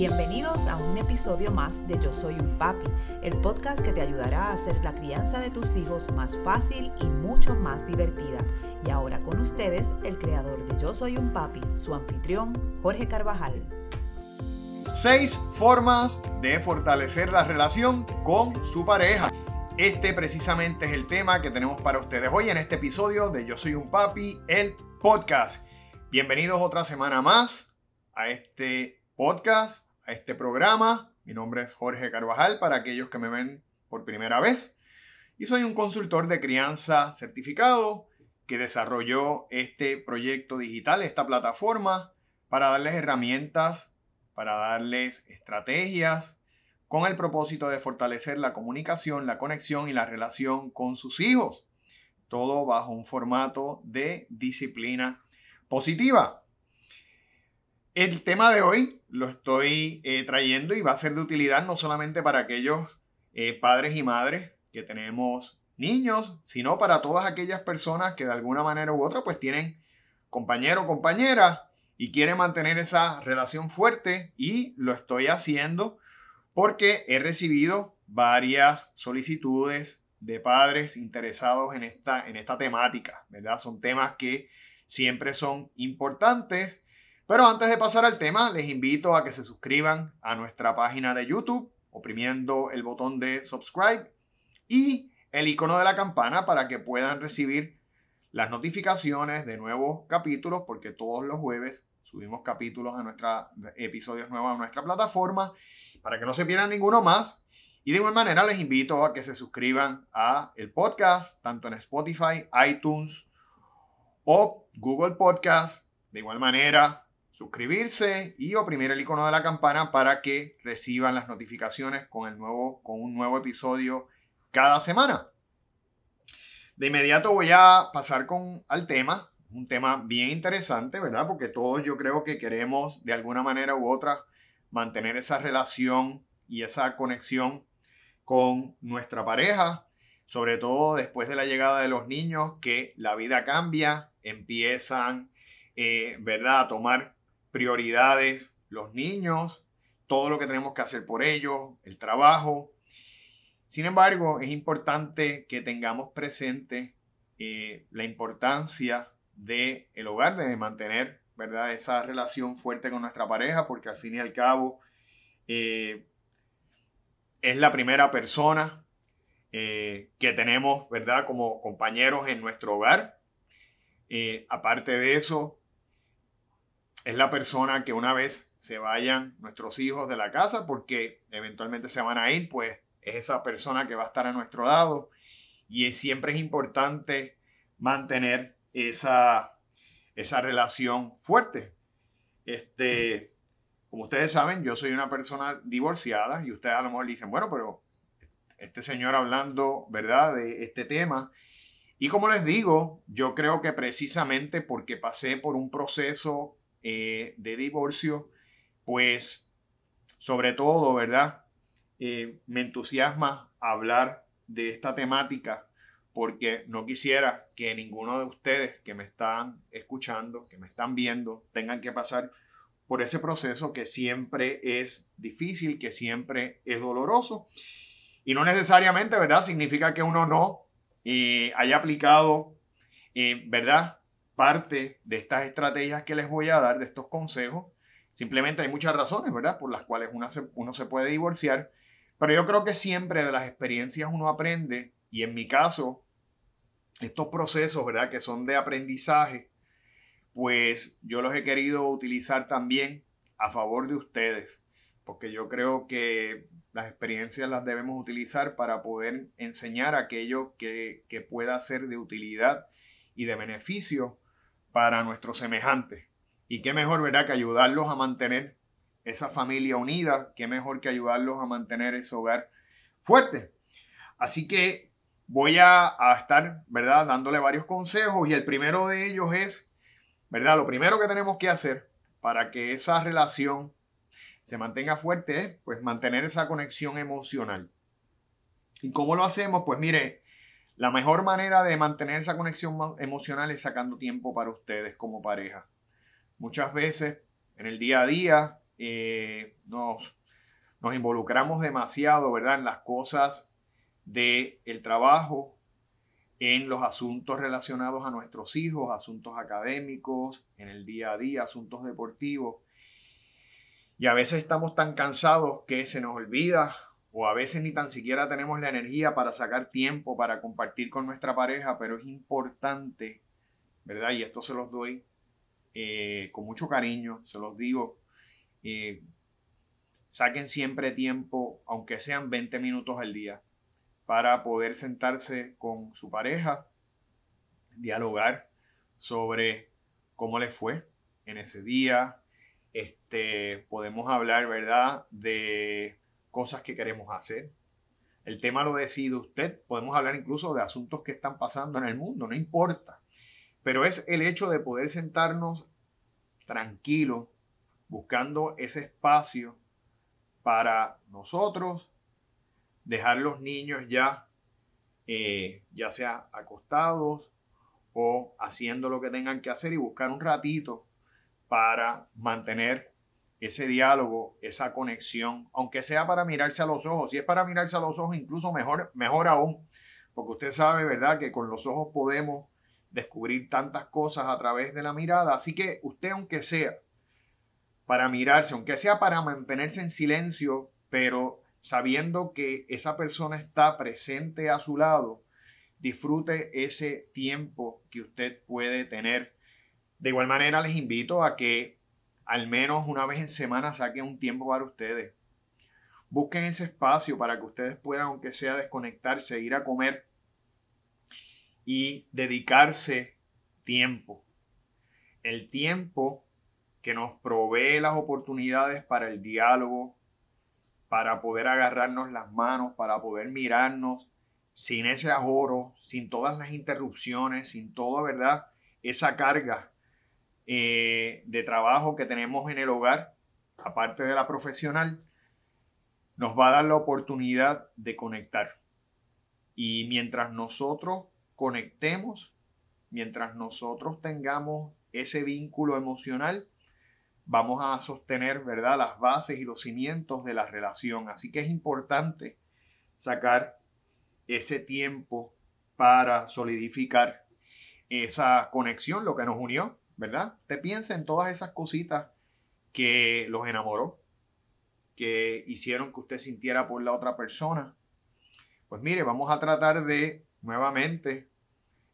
Bienvenidos a un episodio más de Yo Soy un Papi, el podcast que te ayudará a hacer la crianza de tus hijos más fácil y mucho más divertida. Y ahora con ustedes, el creador de Yo Soy un Papi, su anfitrión, Jorge Carvajal. Seis formas de fortalecer la relación con su pareja. Este precisamente es el tema que tenemos para ustedes hoy en este episodio de Yo Soy un Papi, el podcast. Bienvenidos otra semana más a este podcast, este programa. Mi nombre es Jorge Carvajal para aquellos que me ven por primera vez. Y soy un consultor de crianza certificado que desarrolló este proyecto digital, esta plataforma, para darles herramientas, para darles estrategias, con el propósito de fortalecer la comunicación, la conexión y la relación con sus hijos. Todo bajo un formato de disciplina positiva. El tema de hoy lo estoy eh, trayendo y va a ser de utilidad no solamente para aquellos eh, padres y madres que tenemos niños, sino para todas aquellas personas que de alguna manera u otra pues tienen compañero o compañera y quieren mantener esa relación fuerte y lo estoy haciendo porque he recibido varias solicitudes de padres interesados en esta, en esta temática, ¿verdad? Son temas que siempre son importantes pero antes de pasar al tema, les invito a que se suscriban a nuestra página de YouTube, oprimiendo el botón de subscribe y el icono de la campana para que puedan recibir las notificaciones de nuevos capítulos, porque todos los jueves subimos capítulos a nuestra, episodios nuevos a nuestra plataforma, para que no se pierdan ninguno más. Y de igual manera les invito a que se suscriban a el podcast, tanto en Spotify, iTunes o Google Podcast. De igual manera, suscribirse y oprimir el icono de la campana para que reciban las notificaciones con, el nuevo, con un nuevo episodio cada semana. De inmediato voy a pasar con, al tema, un tema bien interesante, ¿verdad? Porque todos yo creo que queremos de alguna manera u otra mantener esa relación y esa conexión con nuestra pareja, sobre todo después de la llegada de los niños, que la vida cambia, empiezan, eh, ¿verdad?, a tomar prioridades, los niños, todo lo que tenemos que hacer por ellos, el trabajo. Sin embargo, es importante que tengamos presente eh, la importancia del el hogar, de mantener ¿verdad? esa relación fuerte con nuestra pareja, porque al fin y al cabo eh, es la primera persona eh, que tenemos ¿verdad? como compañeros en nuestro hogar. aparte de eso, es la persona que una vez se vayan nuestros hijos de la casa, porque eventualmente se van a ir, pues es esa persona que va a estar a nuestro lado. Y siempre es importante mantener esa, esa relación fuerte. Este, como ustedes saben, yo soy una persona divorciada y ustedes a lo mejor dicen, bueno, pero este señor hablando, ¿verdad?, de este tema. Y como les digo, yo creo que precisamente porque pasé por un proceso eh, de divorcio, pues sobre todo, ¿verdad? Eh, me entusiasma hablar de esta temática porque no quisiera que ninguno de ustedes que me están escuchando, que me están viendo, tengan que pasar por ese proceso que siempre es difícil, que siempre es doloroso. Y no necesariamente, ¿verdad? Significa que uno no eh, haya aplicado, ¿verdad? Parte de estas estrategias que les voy a dar, de estos consejos. Simplemente hay muchas razones, ¿verdad? Por las cuales uno se, uno se puede divorciar. Pero yo creo que siempre de las experiencias uno aprende. Y en mi caso, estos procesos, ¿verdad? Que son de aprendizaje, pues yo los he querido utilizar también a favor de ustedes. Porque yo creo que las experiencias las debemos utilizar para poder enseñar aquello que, que pueda ser de utilidad y de beneficio para nuestros semejantes. Y qué mejor, ¿verdad?, que ayudarlos a mantener esa familia unida, qué mejor que ayudarlos a mantener ese hogar fuerte. Así que voy a, estar, ¿verdad?, dándole varios consejos y el primero de ellos es, ¿verdad?, lo primero que tenemos que hacer para que esa relación se mantenga fuerte es, pues, mantener esa conexión emocional. ¿Y cómo lo hacemos? Pues mire, la mejor manera de mantener esa conexión emocional es sacando tiempo para ustedes como pareja. Muchas veces en el día a día eh, nos, involucramos demasiado, ¿verdad? En las cosas del el trabajo, en los asuntos relacionados a nuestros hijos, asuntos académicos, en el día a día, asuntos deportivos. Y a veces estamos tan cansados que se nos olvida o a veces ni tan siquiera tenemos la energía para sacar tiempo para compartir con nuestra pareja, pero es importante, ¿verdad? Y esto se los doy eh, con mucho cariño, se los digo, eh, saquen siempre tiempo, aunque sean 20 minutos al día, para poder sentarse con su pareja, dialogar sobre cómo le fue en ese día, este, podemos hablar, ¿verdad?, de cosas que queremos hacer. El tema lo decide usted. Podemos hablar incluso de asuntos que están pasando en el mundo, no importa. Pero es el hecho de poder sentarnos tranquilos, buscando ese espacio para nosotros, dejar los niños ya, eh, ya sea acostados o haciendo lo que tengan que hacer y buscar un ratito para mantener ese diálogo, esa conexión, aunque sea para mirarse a los ojos. Si es para mirarse a los ojos, incluso mejor, mejor aún, porque usted sabe, ¿verdad?, que con los ojos podemos descubrir tantas cosas a través de la mirada. Así que usted, aunque sea para mirarse, aunque sea para mantenerse en silencio, pero sabiendo que esa persona está presente a su lado, disfrute ese tiempo que usted puede tener de igual manera, les invito a que al menos una vez en semana saquen un tiempo para ustedes. Busquen ese espacio para que ustedes puedan, aunque sea desconectarse, ir a comer y dedicarse tiempo. El tiempo que nos provee las oportunidades para el diálogo, para poder agarrarnos las manos, para poder mirarnos sin ese ahorro, sin todas las interrupciones, sin toda, ¿verdad? Esa carga eh, de trabajo que tenemos en el hogar, aparte de la profesional, nos va a dar la oportunidad de conectar. Y mientras nosotros conectemos, mientras nosotros tengamos ese vínculo emocional, vamos a sostener, ¿verdad?, las bases y los cimientos de la relación. Así que es importante sacar ese tiempo para solidificar esa conexión, lo que nos unió, ¿verdad? Te piensa en todas esas cositas que los enamoró, que hicieron que usted sintiera por la otra persona. Pues mire, vamos a tratar de nuevamente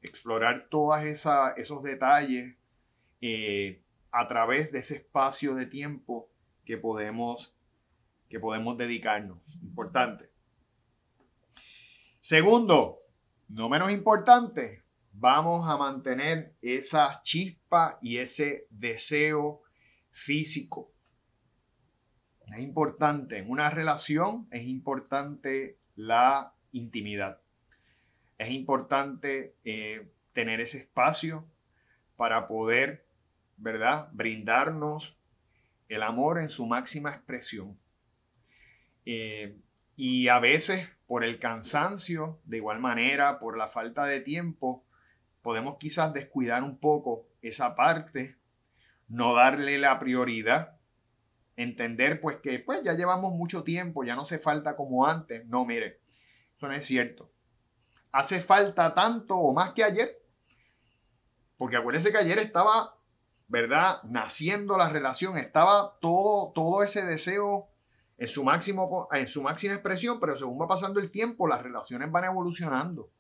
explorar todos esos detalles eh, a través de ese espacio de tiempo que podemos, que podemos dedicarnos. Importante. Segundo, no menos importante, vamos a mantener esa chispa y ese deseo físico. Es importante, en una relación es importante la intimidad. Es importante eh, tener ese espacio para poder, ¿verdad?, brindarnos el amor en su máxima expresión. Eh, y a veces por el cansancio, de igual manera, por la falta de tiempo, podemos quizás descuidar un poco esa parte, no darle la prioridad, entender pues que pues ya llevamos mucho tiempo, ya no hace falta como antes. No, mire, eso no es cierto. Hace falta tanto o más que ayer, porque acuérdense que ayer estaba, ¿verdad? Naciendo la relación, estaba todo, todo ese deseo en su, máximo, en su máxima expresión, pero según va pasando el tiempo, las relaciones van evolucionando.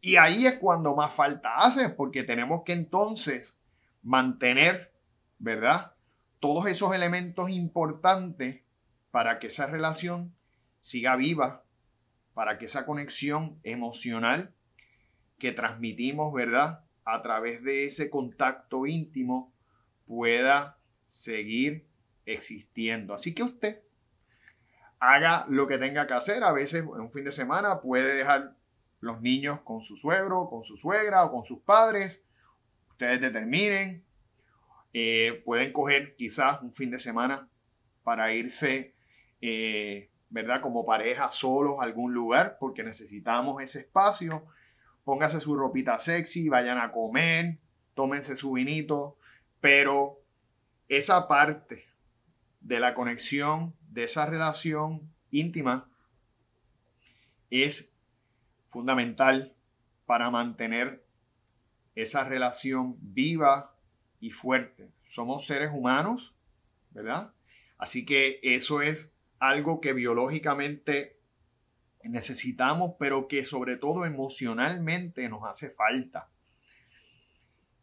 Y ahí es cuando más falta hace, porque tenemos que entonces mantener, ¿verdad? Todos esos elementos importantes para que esa relación siga viva, para que esa conexión emocional que transmitimos, ¿verdad? A través de ese contacto íntimo pueda seguir existiendo. Así que usted haga lo que tenga que hacer. A veces en un fin de semana puede dejar los niños con su suegro, con su suegra o con sus padres. Ustedes determinen. Eh, pueden coger quizás un fin de semana para irse, eh, ¿verdad? Como pareja solos a algún lugar porque necesitamos ese espacio. Póngase su ropita sexy, vayan a comer, tómense su vinito, pero esa parte de la conexión, de esa relación íntima, es fundamental para mantener esa relación viva y fuerte. Somos seres humanos, ¿verdad? Así que eso es algo que biológicamente necesitamos, pero que sobre todo emocionalmente nos hace falta.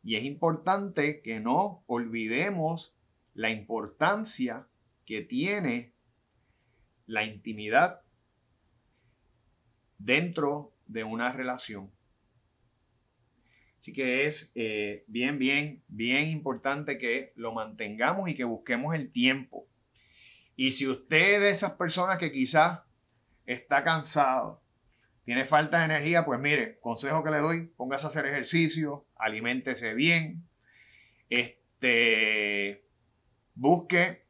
Y es importante que no olvidemos la importancia que tiene la intimidad dentro de una relación. Así que es eh, bien, bien, bien importante que lo mantengamos y que busquemos el tiempo. Y si usted es de esas personas que quizás está cansado, tiene falta de energía, pues mire, consejo que le doy, póngase a hacer ejercicio, aliméntese bien, este, busque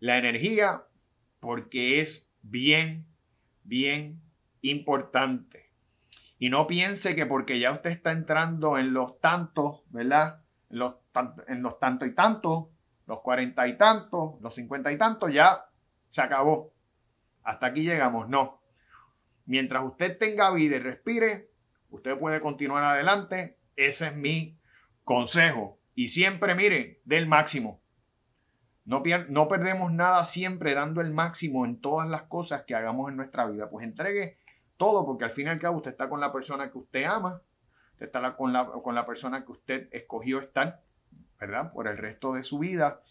la energía porque es bien, bien importante. Y no piense que porque ya usted está entrando en los tantos, ¿verdad? En los, en los tantos y tantos, los cuarenta y tantos, los cincuenta y tantos, ya se acabó. Hasta aquí llegamos. No. Mientras usted tenga vida y respire, usted puede continuar adelante. Ese es mi consejo. Y siempre, mire, del máximo. No, no perdemos nada siempre dando el máximo en todas las cosas que hagamos en nuestra vida. Pues entregue todo, porque al fin y al cabo usted está con la persona que usted ama, usted está con la, persona que usted escogió estar, ¿verdad? Por el resto de su vida.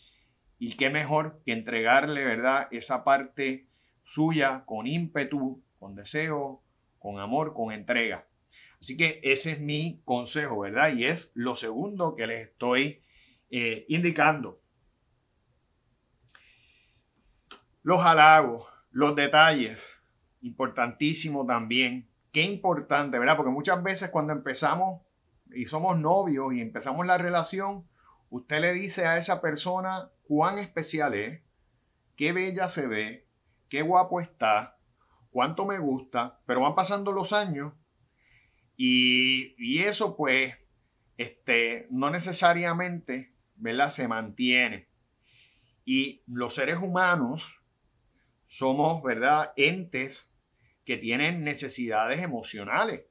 Y qué mejor que entregarle, ¿verdad? Esa parte suya con ímpetu, con deseo, con amor, con entrega. Así que ese es mi consejo, ¿verdad? Y es lo segundo que les estoy eh, indicando. Los halagos, los detalles, importantísimo también. Qué importante, ¿verdad? Porque muchas veces cuando empezamos y somos novios y empezamos la relación, usted le dice a esa persona cuán especial es, qué bella se ve, qué guapo está, cuánto me gusta, pero van pasando los años y, y eso pues este, no necesariamente ¿verdad? se mantiene. Y los seres humanos somos, ¿verdad?, entes que tienen necesidades emocionales.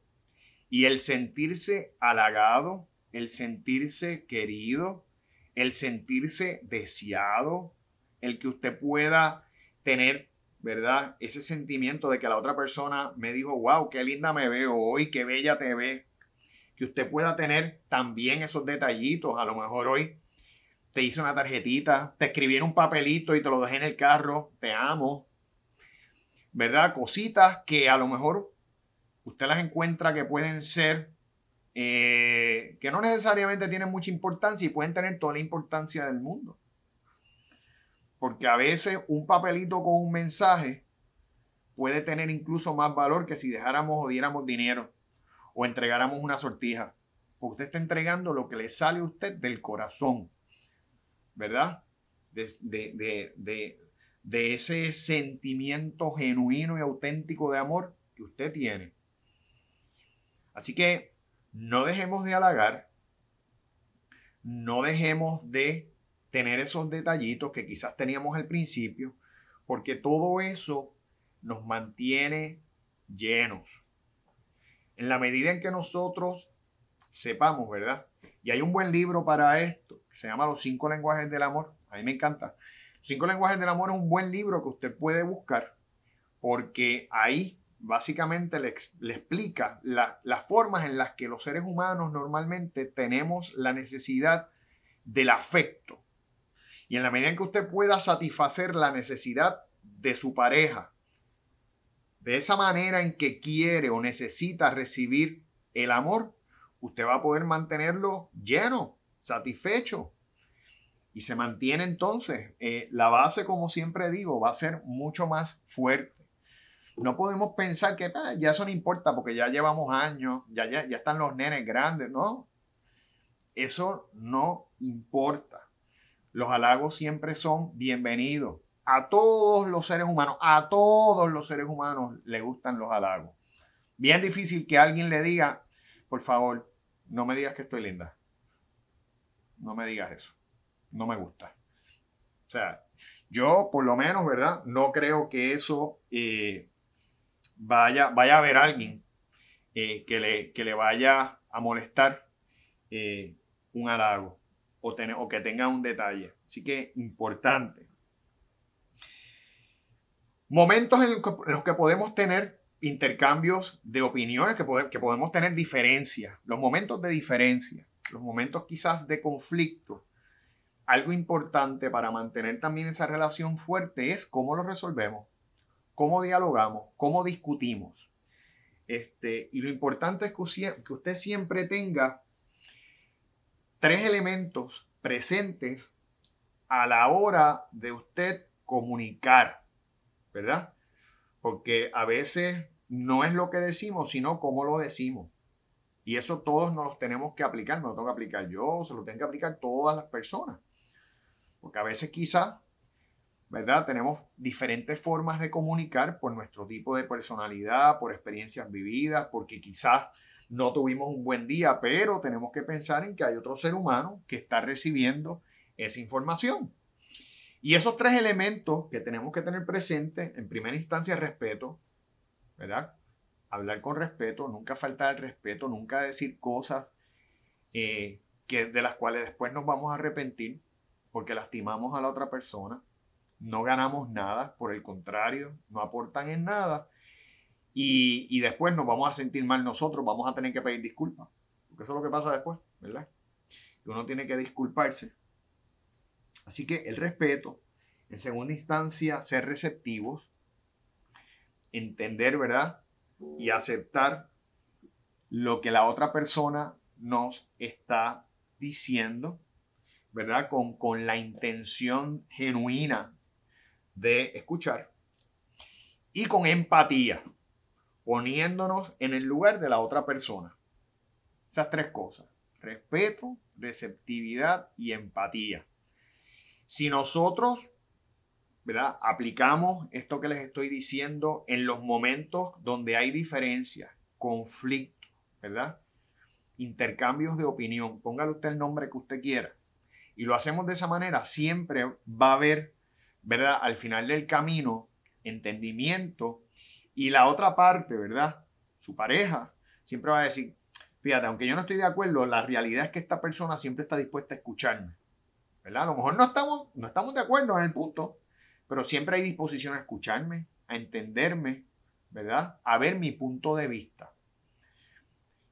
Y el sentirse halagado, el sentirse querido, el sentirse deseado, el que usted pueda tener, ¿verdad? Ese sentimiento de que la otra persona me dijo, wow, qué linda me veo hoy, qué bella te ve. Que usted pueda tener también esos detallitos. A lo mejor hoy te hice una tarjetita, te escribí en un papelito y te lo dejé en el carro, te amo. ¿Verdad? Cositas que a lo mejor usted las encuentra que pueden ser, eh, que no necesariamente tienen mucha importancia y pueden tener toda la importancia del mundo. Porque a veces un papelito con un mensaje puede tener incluso más valor que si dejáramos o diéramos dinero o entregáramos una sortija. Porque usted está entregando lo que le sale a usted del corazón. ¿verdad? De, de, ese sentimiento genuino y auténtico de amor que usted tiene. Así que no dejemos de halagar, no dejemos de tener esos detallitos que quizás teníamos al principio, porque todo eso nos mantiene llenos. En la medida en que nosotros sepamos, ¿verdad? Y hay un buen libro para esto, que se llama Los cinco lenguajes del amor. A mí me encanta. Cinco lenguajes del amor es un buen libro que usted puede buscar porque ahí básicamente le, explica las formas en las que los seres humanos normalmente tenemos la necesidad del afecto. Y en la medida en que usted pueda satisfacer la necesidad de su pareja, de esa manera en que quiere o necesita recibir el amor, usted va a poder mantenerlo lleno, satisfecho. Y se mantiene entonces. Eh, la base, como siempre digo, va a ser mucho más fuerte. No podemos pensar que ah, ya eso no importa porque ya llevamos años, ya, ya, ya están los nenes grandes, ¿no? Eso no importa. Los halagos siempre son bienvenidos. A todos los seres humanos, a todos los seres humanos le gustan los halagos. Bien difícil que alguien le diga, por favor, no me digas que estoy linda. No me digas eso. No me gusta. O sea, Yo, por lo menos, ¿verdad? No creo que eso eh, vaya, vaya a haber alguien eh, que, le, que, le, vaya a molestar eh, un halago o, o que tenga un detalle. Así que importante. Momentos en los que podemos tener intercambios de opiniones, que, que podemos tener diferencias, los momentos de diferencia, los momentos quizás de conflicto. Algo importante para mantener también esa relación fuerte es cómo lo resolvemos, cómo dialogamos, cómo discutimos. Este, y lo importante es que usted siempre tenga tres elementos presentes a la hora de usted comunicar, ¿verdad? Porque a veces no es lo que decimos, sino cómo lo decimos. Y eso todos nos los tenemos que aplicar, no lo tengo que aplicar yo, se lo tienen que aplicar todas las personas. Porque a veces quizá, ¿verdad? Tenemos diferentes formas de comunicar por nuestro tipo de personalidad, por experiencias vividas, porque quizás no tuvimos un buen día, pero tenemos que pensar en que hay otro ser humano que está recibiendo esa información. Y esos tres elementos que tenemos que tener presente, en primera instancia, respeto, ¿verdad? Hablar con respeto, nunca faltar el respeto, nunca decir cosas eh, que, de las cuales después nos vamos a arrepentir porque lastimamos a la otra persona, no ganamos nada, por el contrario, no aportan en nada y, después nos vamos a sentir mal nosotros, vamos a tener que pedir disculpas, porque eso es lo que pasa después, ¿verdad? Uno tiene que disculparse. Así que el respeto, en segunda instancia, ser receptivos, entender, ¿verdad? Y aceptar lo que la otra persona nos está diciendo, ¿verdad? Con, con la intención genuina de escuchar y con empatía, poniéndonos en el lugar de la otra persona. Esas tres cosas, respeto, receptividad y empatía. Si nosotros ¿verdad? Aplicamos esto que les estoy diciendo en los momentos donde hay diferencias, conflicto, ¿verdad? Intercambios de opinión. Póngale usted el nombre que usted quiera. Y lo hacemos de esa manera. Siempre va a haber, ¿verdad? Al final del camino, entendimiento. Y la otra parte, ¿verdad? Su pareja siempre va a decir, fíjate, aunque yo no estoy de acuerdo, la realidad es que esta persona siempre está dispuesta a escucharme. ¿verdad? A lo mejor no estamos, no estamos de acuerdo en el punto, pero siempre hay disposición a escucharme, a entenderme, ¿verdad? A ver mi punto de vista.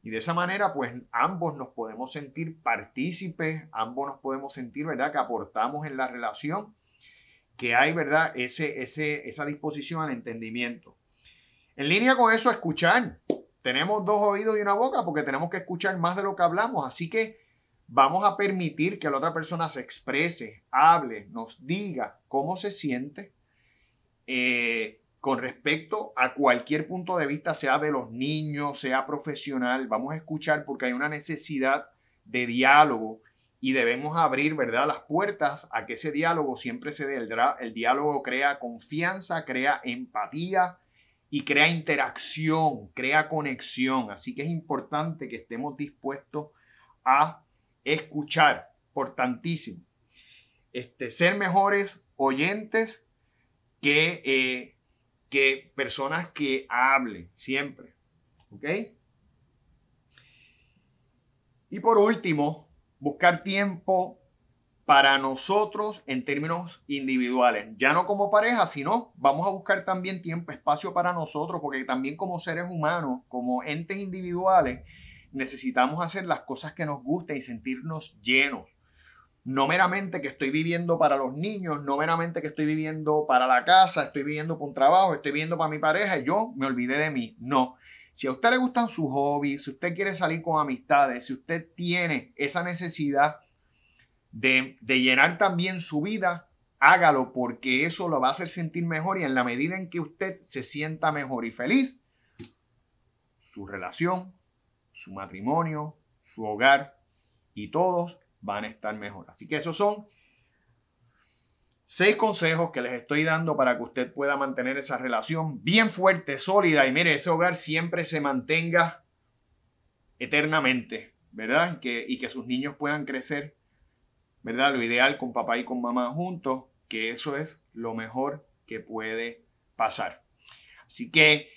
Y de esa manera, pues ambos nos podemos sentir partícipes, ambos nos podemos sentir, ¿verdad? Que aportamos en la relación, que hay, ¿verdad? Ese, ese, esa disposición al entendimiento. En línea con eso, escuchar. Tenemos dos oídos y una boca porque tenemos que escuchar más de lo que hablamos. Así que vamos a permitir que la otra persona se exprese, hable, nos diga cómo se siente eh, con respecto a cualquier punto de vista, sea de los niños, sea profesional. Vamos a escuchar porque hay una necesidad de diálogo y debemos abrir, ¿verdad?, las puertas a que ese diálogo siempre se dé. El, diálogo crea confianza, crea empatía y crea interacción, crea conexión. Así que es importante que estemos dispuestos a escuchar, por tantísimo. Este, ser mejores oyentes que, eh, que personas que hablen siempre. ¿Ok? Y por último, buscar tiempo para nosotros en términos individuales, ya no como pareja, sino vamos a buscar también tiempo, espacio para nosotros, porque también como seres humanos, como entes individuales, necesitamos hacer las cosas que nos gusten y sentirnos llenos. No meramente que estoy viviendo para los niños, no meramente que estoy viviendo para la casa, estoy viviendo para un trabajo, estoy viviendo para mi pareja y yo me olvidé de mí. No. Si a usted le gustan sus hobbies, si usted quiere salir con amistades, si usted tiene esa necesidad de, de llenar también su vida, hágalo porque eso lo va a hacer sentir mejor y en la medida en que usted se sienta mejor y feliz, su relación su matrimonio, su hogar y todos van a estar mejor. Así que esos son seis consejos que les estoy dando para que usted pueda mantener esa relación bien fuerte, sólida y mire, ese hogar siempre se mantenga eternamente, ¿verdad? Y que, y que sus niños puedan crecer, ¿verdad? Lo ideal con papá y con mamá juntos que eso es lo mejor que puede pasar. Así que,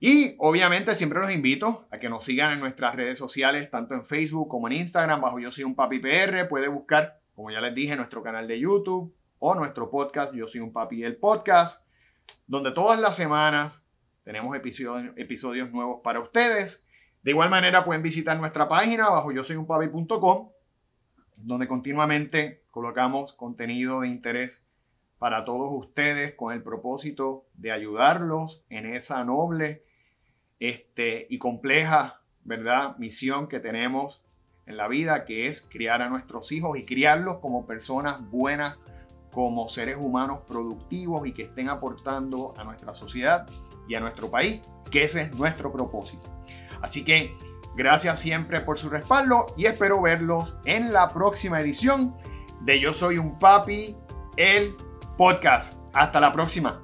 y obviamente siempre los invito a que nos sigan en nuestras redes sociales, tanto en Facebook como en Instagram, bajo Yo Soy un Papi PR. Puede buscar, como ya les dije, nuestro canal de YouTube o nuestro podcast, Yo Soy un Papi el Podcast, donde todas las semanas tenemos episodios, episodios nuevos para ustedes. De igual manera pueden visitar nuestra página bajo yo soy un papi.com, donde continuamente colocamos contenido de interés para todos ustedes con el propósito de ayudarlos en esa noble este, y compleja, ¿verdad? Misión que tenemos en la vida, que es criar a nuestros hijos y criarlos como personas buenas, como seres humanos productivos y que estén aportando a nuestra sociedad y a nuestro país, que ese es nuestro propósito. Así que gracias siempre por su respaldo y espero verlos en la próxima edición de Yo Soy un Papi, el podcast. Hasta la próxima.